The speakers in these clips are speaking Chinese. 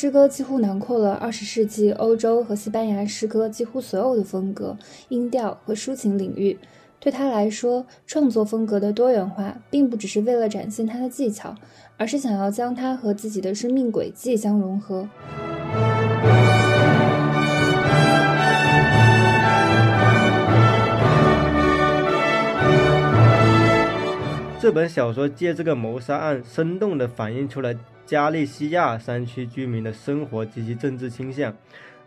诗歌几乎囊括了二十世纪欧洲和西班牙诗歌几乎所有的风格、音调和抒情领域。对他来说，创作风格的多元化并不只是为了展现他的技巧，而是想要将它和自己的生命轨迹相融合。这本小说借这个谋杀案，生动地反映出了加利西亚山区居民的生活及其政治倾向。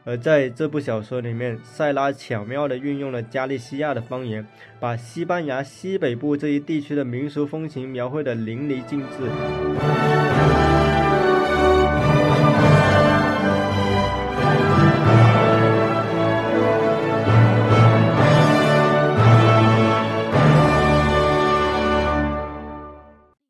而在这部小说里面，塞拉巧妙地运用了加利西亚的方言，把西班牙西北部这一地区的民俗风情描绘得淋漓尽致。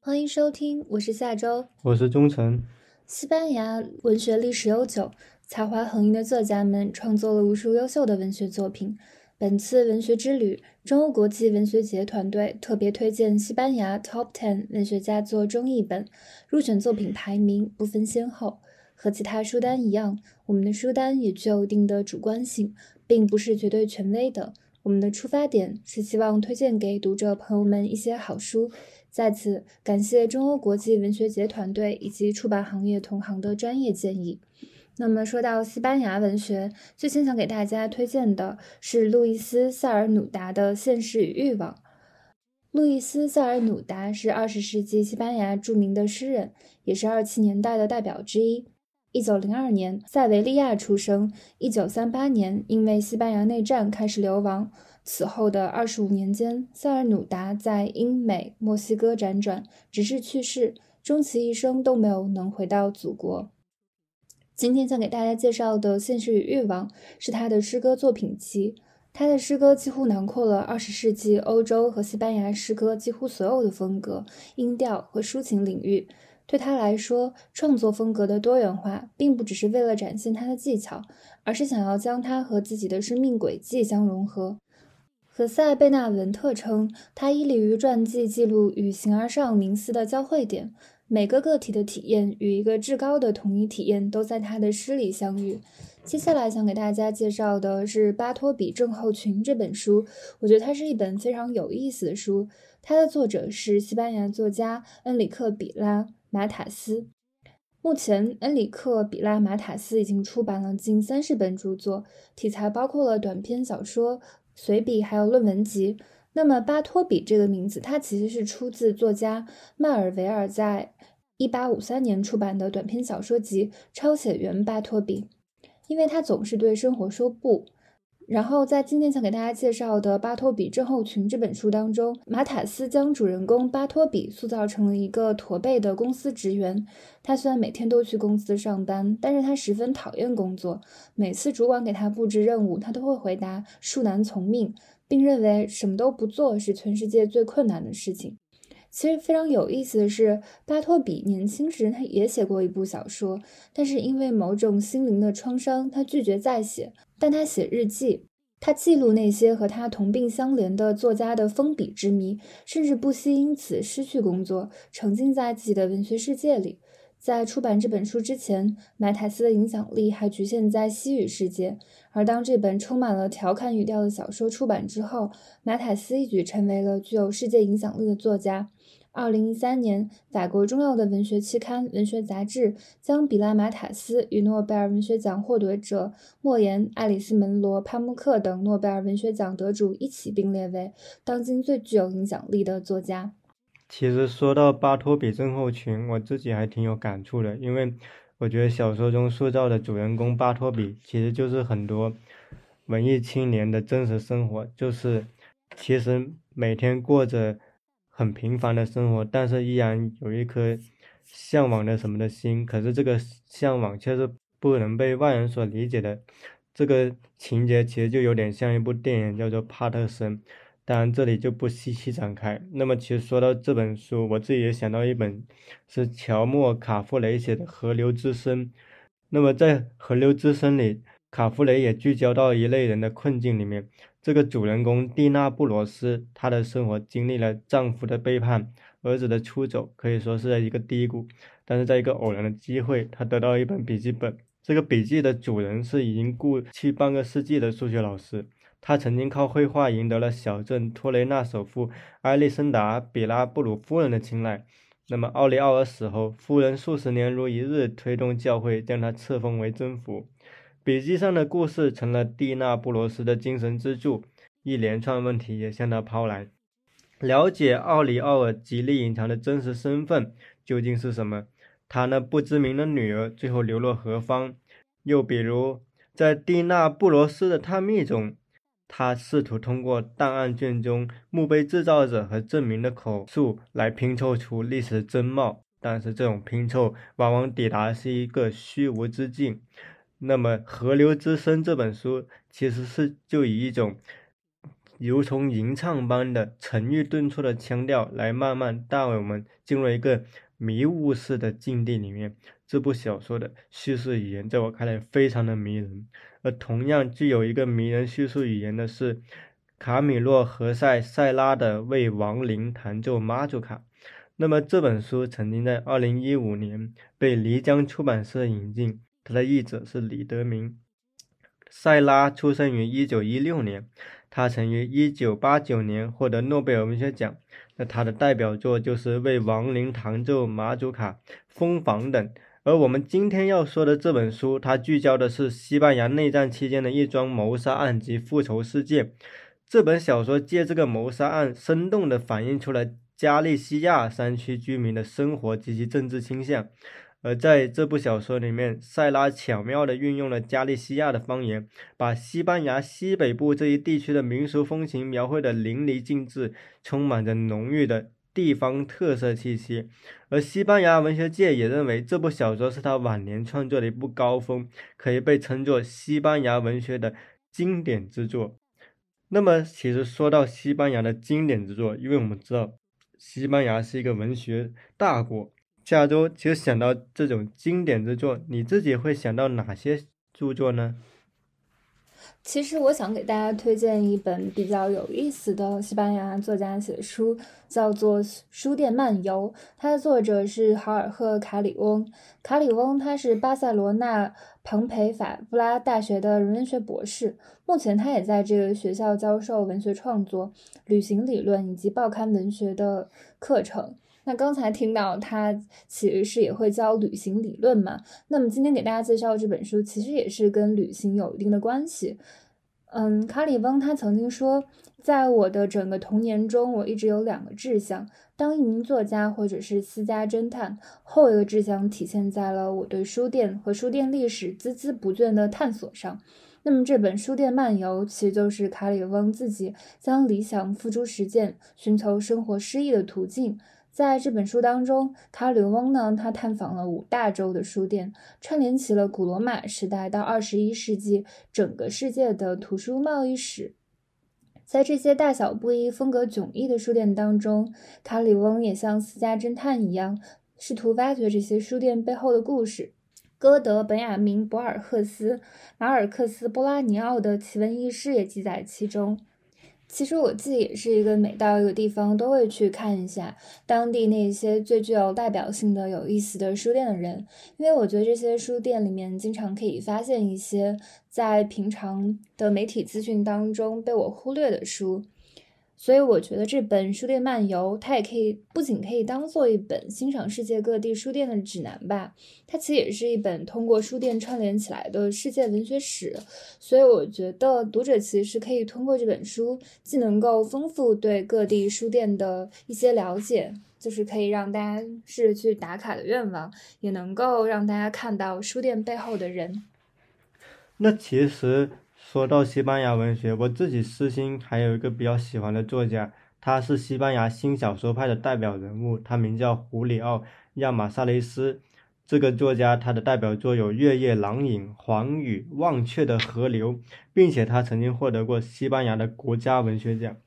欢迎收听，我是夏周，我是忠诚。西班牙文学历史悠久。才华横溢的作家们创作了无数优秀的文学作品。本次文学之旅，中欧国际文学节团队特别推荐西班牙 Top Ten 文学家作中译本，入选作品排名不分先后。和其他书单一样，我们的书单也具有一定的主观性，并不是绝对权威的。我们的出发点是希望推荐给读者朋友们一些好书。在此，感谢中欧国际文学节团队以及出版行业同行的专业建议。那么说到西班牙文学，最先想给大家推荐的是路易斯·塞尔努达的《现实与欲望》。路易斯·塞尔努达是二十世纪西班牙著名的诗人，也是二七年代的代表之一。一九零二年，塞维利亚出生。一九三八年，因为西班牙内战开始流亡。此后的二十五年间，塞尔努达在英美、墨西哥辗转，直至去世，终其一生都没有能回到祖国。今天想给大家介绍的《现实与欲望》是他的诗歌作品集。他的诗歌几乎囊括了二十世纪欧洲和西班牙诗歌几乎所有的风格、音调和抒情领域。对他来说，创作风格的多元化并不只是为了展现他的技巧，而是想要将它和自己的生命轨迹相融合。何塞·贝纳文特称，他依立于传记记录与形而上冥思的交汇点。每个个体的体验与一个至高的统一体验都在他的诗里相遇。接下来想给大家介绍的是《巴托比症候群》这本书，我觉得它是一本非常有意思的书。它的作者是西班牙作家恩里克·比拉·马塔斯。目前，恩里克·比拉·马塔斯已经出版了近三十本著作，题材包括了短篇小说、随笔，还有论文集。那么，巴托比这个名字，它其实是出自作家迈尔维尔在1853年出版的短篇小说集《抄写员巴托比》，因为他总是对生活说不。然后，在今天想给大家介绍的《巴托比症候群》这本书当中，马塔斯将主人公巴托比塑造成了一个驼背的公司职员。他虽然每天都去公司上班，但是他十分讨厌工作。每次主管给他布置任务，他都会回答“恕难从命”。并认为什么都不做是全世界最困难的事情。其实非常有意思的是，巴托比年轻时他也写过一部小说，但是因为某种心灵的创伤，他拒绝再写。但他写日记，他记录那些和他同病相怜的作家的封笔之谜，甚至不惜因此失去工作，沉浸在自己的文学世界里。在出版这本书之前，马塔斯的影响力还局限在西语世界。而当这本充满了调侃语调的小说出版之后，马塔斯一举成为了具有世界影响力的作家。二零一三年，法国重要的文学期刊《文学杂志》将比拉马塔斯与诺贝尔文学奖获得者莫言、爱丽丝·门罗、帕慕克等诺贝尔文学奖得主一起并列为当今最具有影响力的作家。其实说到巴托比症候群，我自己还挺有感触的，因为我觉得小说中塑造的主人公巴托比，其实就是很多文艺青年的真实生活，就是其实每天过着很平凡的生活，但是依然有一颗向往的什么的心，可是这个向往却是不能被外人所理解的。这个情节其实就有点像一部电影，叫做《帕特森》。当然，这里就不细细展开。那么，其实说到这本书，我自己也想到一本，是乔莫·卡夫雷写的《河流之声》。那么，在《河流之声》里，卡夫雷也聚焦到一类人的困境里面。这个主人公蒂娜·布罗斯，她的生活经历了丈夫的背叛、儿子的出走，可以说是在一个低谷。但是在一个偶然的机会，她得到了一本笔记本。这个笔记的主人是已经故去半个世纪的数学老师，他曾经靠绘画赢得了小镇托雷纳首富埃利森达·比拉布鲁夫人的青睐。那么奥利奥尔死后，夫人数十年如一日推动教会将他册封为真福。笔记上的故事成了蒂娜布罗斯的精神支柱，一连串问题也向他抛来。了解奥里奥尔极力隐藏的真实身份究竟是什么？他那不知名的女儿最后流落何方？又比如，在蒂娜布罗斯的探秘中，他试图通过档案卷中墓碑制造者和证明的口述来拼凑出历史真貌，但是这种拼凑往往抵达是一个虚无之境。那么，《河流之声》这本书其实是就以一种如同吟唱般的沉郁顿挫的腔调来慢慢带我们进入一个。迷雾式的境地里面，这部小说的叙事语言在我看来非常的迷人。而同样具有一个迷人叙述语言的是卡米洛·何塞·塞拉的《为亡灵弹奏妈祖卡》。那么这本书曾经在2015年被漓江出版社引进，他的译者是李德明。塞拉出生于1916年，他曾于1989年获得诺贝尔文学奖。那他的代表作就是为亡灵弹奏马祖卡、蜂房等。而我们今天要说的这本书，它聚焦的是西班牙内战期间的一桩谋杀案及复仇事件。这本小说借这个谋杀案，生动地反映出了加利西亚山区居民的生活及其政治倾向。而在这部小说里面，塞拉巧妙地运用了加利西亚的方言，把西班牙西北部这一地区的民俗风情描绘得淋漓尽致，充满着浓郁的地方特色气息。而西班牙文学界也认为这部小说是他晚年创作的一部高峰，可以被称作西班牙文学的经典之作。那么，其实说到西班牙的经典之作，因为我们知道西班牙是一个文学大国。下周就想到这种经典之作，你自己会想到哪些著作呢？其实我想给大家推荐一本比较有意思的西班牙作家写的书，叫做《书店漫游》。它的作者是豪尔赫·卡里翁。卡里翁他是巴塞罗那蓬培法布拉大学的人文学博士，目前他也在这个学校教授文学创作、旅行理论以及报刊文学的课程。那刚才听到他其实是也会教旅行理论嘛？那么今天给大家介绍这本书，其实也是跟旅行有一定的关系。嗯，卡里翁他曾经说，在我的整个童年中，我一直有两个志向：当一名作家或者是私家侦探。后一个志向体现在了我对书店和书店历史孜孜不倦的探索上。那么这本《书店漫游》其实就是卡里翁自己将理想付诸实践、寻求生活诗意的途径。在这本书当中，卡里翁呢，他探访了五大洲的书店，串联起了古罗马时代到二十一世纪整个世界的图书贸易史。在这些大小不一、风格迥异的书店当中，卡里翁也像私家侦探一样，试图挖掘这些书店背后的故事。歌德、本雅明、博尔赫斯、马尔克斯、波拉尼奥的奇闻异事也记载其中。其实我自己也是一个每到一个地方都会去看一下当地那些最具有代表性的、有意思的书店的人，因为我觉得这些书店里面经常可以发现一些在平常的媒体资讯当中被我忽略的书。所以我觉得这本书店漫游，它也可以不仅可以当做一本欣赏世界各地书店的指南吧，它其实也是一本通过书店串联起来的世界文学史。所以我觉得读者其实可以通过这本书，既能够丰富对各地书店的一些了解，就是可以让大家试着去打卡的愿望，也能够让大家看到书店背后的人。那其实。说到西班牙文学，我自己私心还有一个比较喜欢的作家，他是西班牙新小说派的代表人物，他名叫胡里奥·亚马萨雷斯。这个作家他的代表作有《月夜狼影》《黄雨》《忘却的河流》，并且他曾经获得过西班牙的国家文学奖。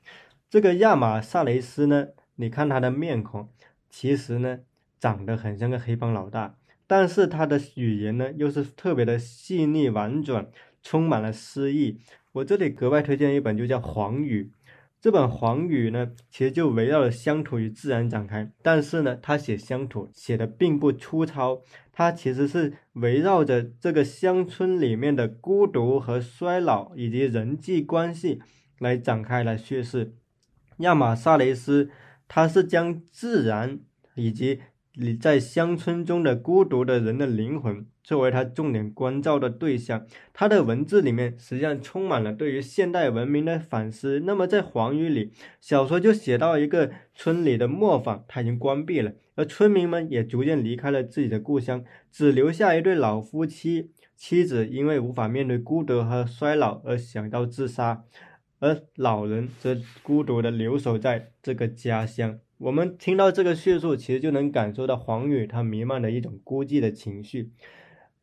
这个亚马萨雷斯呢，你看他的面孔，其实呢长得很像个黑帮老大，但是他的语言呢又是特别的细腻婉转。充满了诗意。我这里格外推荐一本，就叫《黄雨》。这本《黄语》呢，其实就围绕着乡土与自然展开，但是呢，他写乡土写的并不粗糙，他其实是围绕着这个乡村里面的孤独和衰老以及人际关系来展开来叙事。亚马萨雷斯，他是将自然以及你在乡村中的孤独的人的灵魂。作为他重点关照的对象，他的文字里面实际上充满了对于现代文明的反思。那么在黄语里，小说就写到一个村里的磨坊，它已经关闭了，而村民们也逐渐离开了自己的故乡，只留下一对老夫妻。妻子因为无法面对孤独和衰老而想到自杀，而老人则孤独地留守在这个家乡。我们听到这个叙述，其实就能感受到黄语它弥漫的一种孤寂的情绪。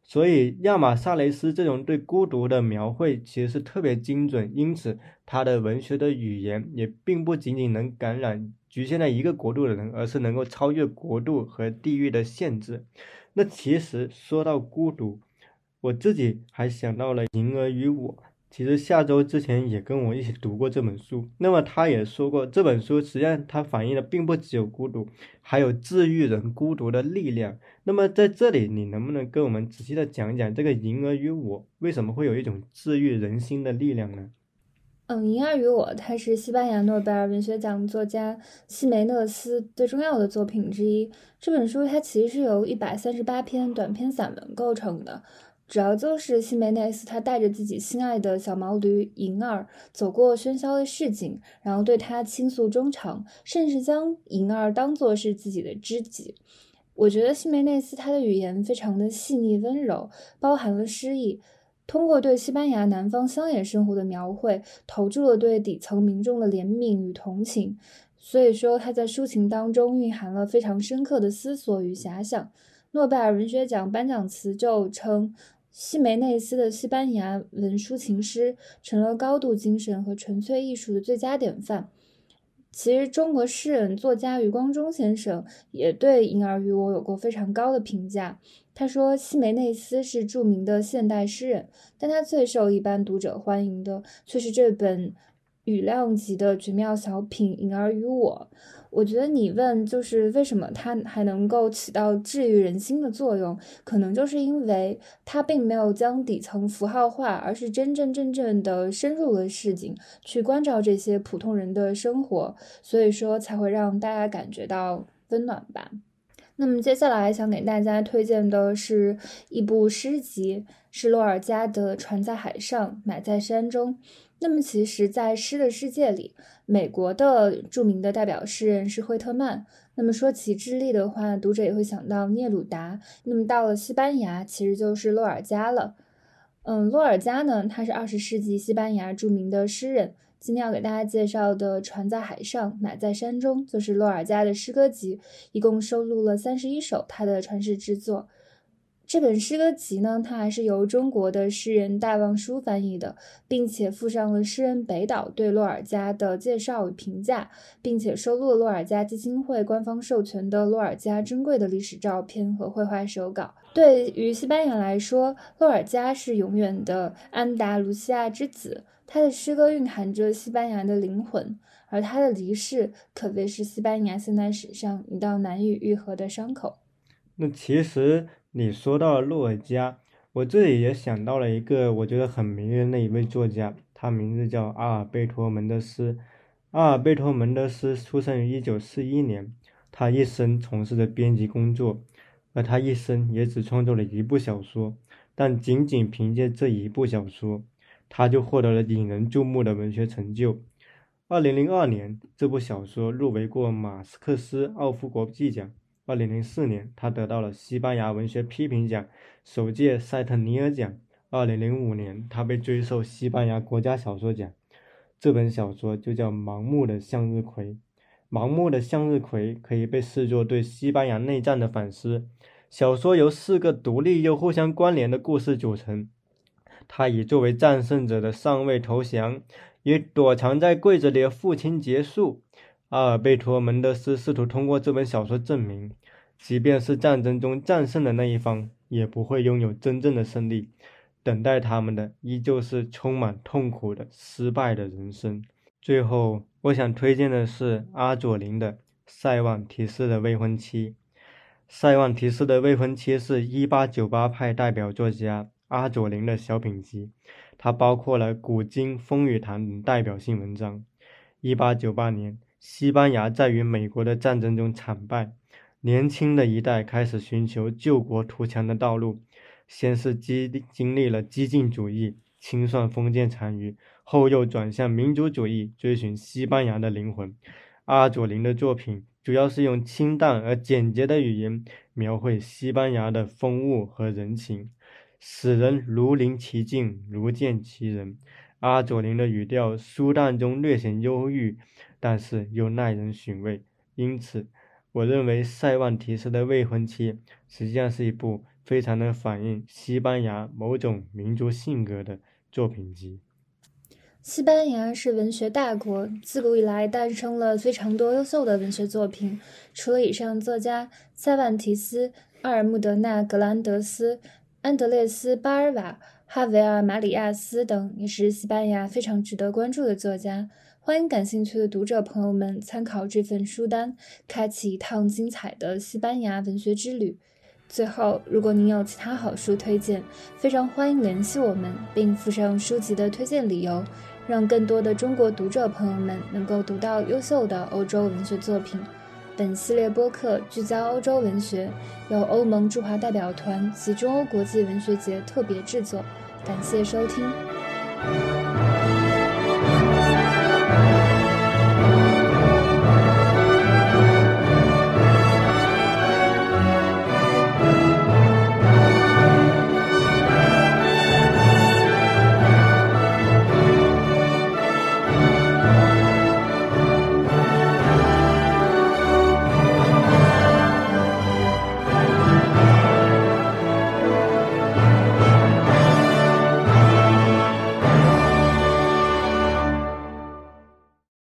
所以，亚马萨雷斯这种对孤独的描绘其实是特别精准，因此他的文学的语言也并不仅仅能感染局限在一个国度的人，而是能够超越国度和地域的限制。那其实说到孤独，我自己还想到了《银儿与我》。其实下周之前也跟我一起读过这本书，那么他也说过，这本书实际上它反映的并不只有孤独，还有治愈人孤独的力量。那么在这里，你能不能跟我们仔细的讲一讲这个《银儿与我》为什么会有一种治愈人心的力量呢？嗯，《银儿与我》它是西班牙诺贝尔文学奖作家西梅内斯最重要的作品之一。这本书它其实是由一百三十八篇短篇散文构成的。主要就是西梅内斯，他带着自己心爱的小毛驴银儿走过喧嚣的市井，然后对他倾诉衷肠，甚至将银儿当作是自己的知己。我觉得西梅内斯他的语言非常的细腻温柔，包含了诗意，通过对西班牙南方乡野生活的描绘，投注了对底层民众的怜悯与同情。所以说他在抒情当中蕴含了非常深刻的思索与遐想。诺贝尔文学奖颁奖词就称。西梅内斯的西班牙文抒情诗成了高度精神和纯粹艺术的最佳典范。其实，中国诗人作家余光中先生也对《婴儿与我》有过非常高的评价。他说，西梅内斯是著名的现代诗人，但他最受一般读者欢迎的却是这本语量级的绝妙小品《银儿与我》。我觉得你问就是为什么它还能够起到治愈人心的作用，可能就是因为它并没有将底层符号化，而是真真正正的深入了市井，去关照这些普通人的生活，所以说才会让大家感觉到温暖吧。那么接下来想给大家推荐的是一部诗集，是洛尔加的《船在海上，买在山中》。那么其实，在诗的世界里，美国的著名的代表诗人是惠特曼。那么说起智利的话，读者也会想到聂鲁达。那么到了西班牙，其实就是洛尔加了。嗯，洛尔加呢，他是二十世纪西班牙著名的诗人。今天要给大家介绍的《船在海上，马在山中》，就是洛尔加的诗歌集，一共收录了三十一首他的传世之作。这本诗歌集呢，它还是由中国的诗人戴望舒翻译的，并且附上了诗人北岛对洛尔加的介绍与评价，并且收录了洛尔加基金会官方授权的洛尔加珍贵的历史照片和绘画手稿。对于西班牙来说，洛尔加是永远的安达卢西亚之子，他的诗歌蕴含着西班牙的灵魂，而他的离世可谓是西班牙现代史上一道难以愈合的伤口。那其实。你说到了洛尔加，我这里也想到了一个我觉得很迷人的一位作家，他名字叫阿尔贝托·门德斯。阿尔贝托·门德斯出生于1941年，他一生从事着编辑工作，而他一生也只创作了一部小说，但仅仅凭借这一部小说，他就获得了引人注目的文学成就。2002年，这部小说入围过马斯克斯奥夫国际奖。二零零四年，他得到了西班牙文学批评奖首届塞特尼尔奖。二零零五年，他被追授西班牙国家小说奖。这本小说就叫《盲目的向日葵》。《盲目的向日葵》可以被视作对西班牙内战的反思。小说由四个独立又互相关联的故事组成。他以作为战胜者的上尉投降，以躲藏在柜子里的父亲结束。阿尔贝托·门德斯试图通过这本小说证明。即便是战争中战胜的那一方，也不会拥有真正的胜利，等待他们的依旧是充满痛苦的失败的人生。最后，我想推荐的是阿佐林的《塞万提斯的未婚妻》。塞万提斯的未婚妻是一八九八派代表作家阿佐林的小品集，它包括了《古今风雨谈》等代表性文章。一八九八年，西班牙在与美国的战争中惨败，年轻的一代开始寻求救国图强的道路，先是激经历了激进主义，清算封建残余，后又转向民族主义，追寻西班牙的灵魂。阿佐林的作品。主要是用清淡而简洁的语言描绘西班牙的风物和人情，使人如临其境，如见其人。阿佐林的语调舒淡中略显忧郁，但是又耐人寻味。因此，我认为塞万提斯的未婚妻实际上是一部非常能反映西班牙某种民族性格的作品集。西班牙是文学大国，自古以来诞生了非常多优秀的文学作品。除了以上作家，塞万提斯、阿尔穆德纳·格兰德斯、安德烈斯·巴尔瓦、哈维尔·马里亚斯等，也是西班牙非常值得关注的作家。欢迎感兴趣的读者朋友们参考这份书单，开启一趟精彩的西班牙文学之旅。最后，如果您有其他好书推荐，非常欢迎联系我们，并附上书籍的推荐理由。让更多的中国读者朋友们能够读到优秀的欧洲文学作品。本系列播客聚焦欧洲文学，由欧盟驻华代表团及中欧国际文学节特别制作。感谢收听。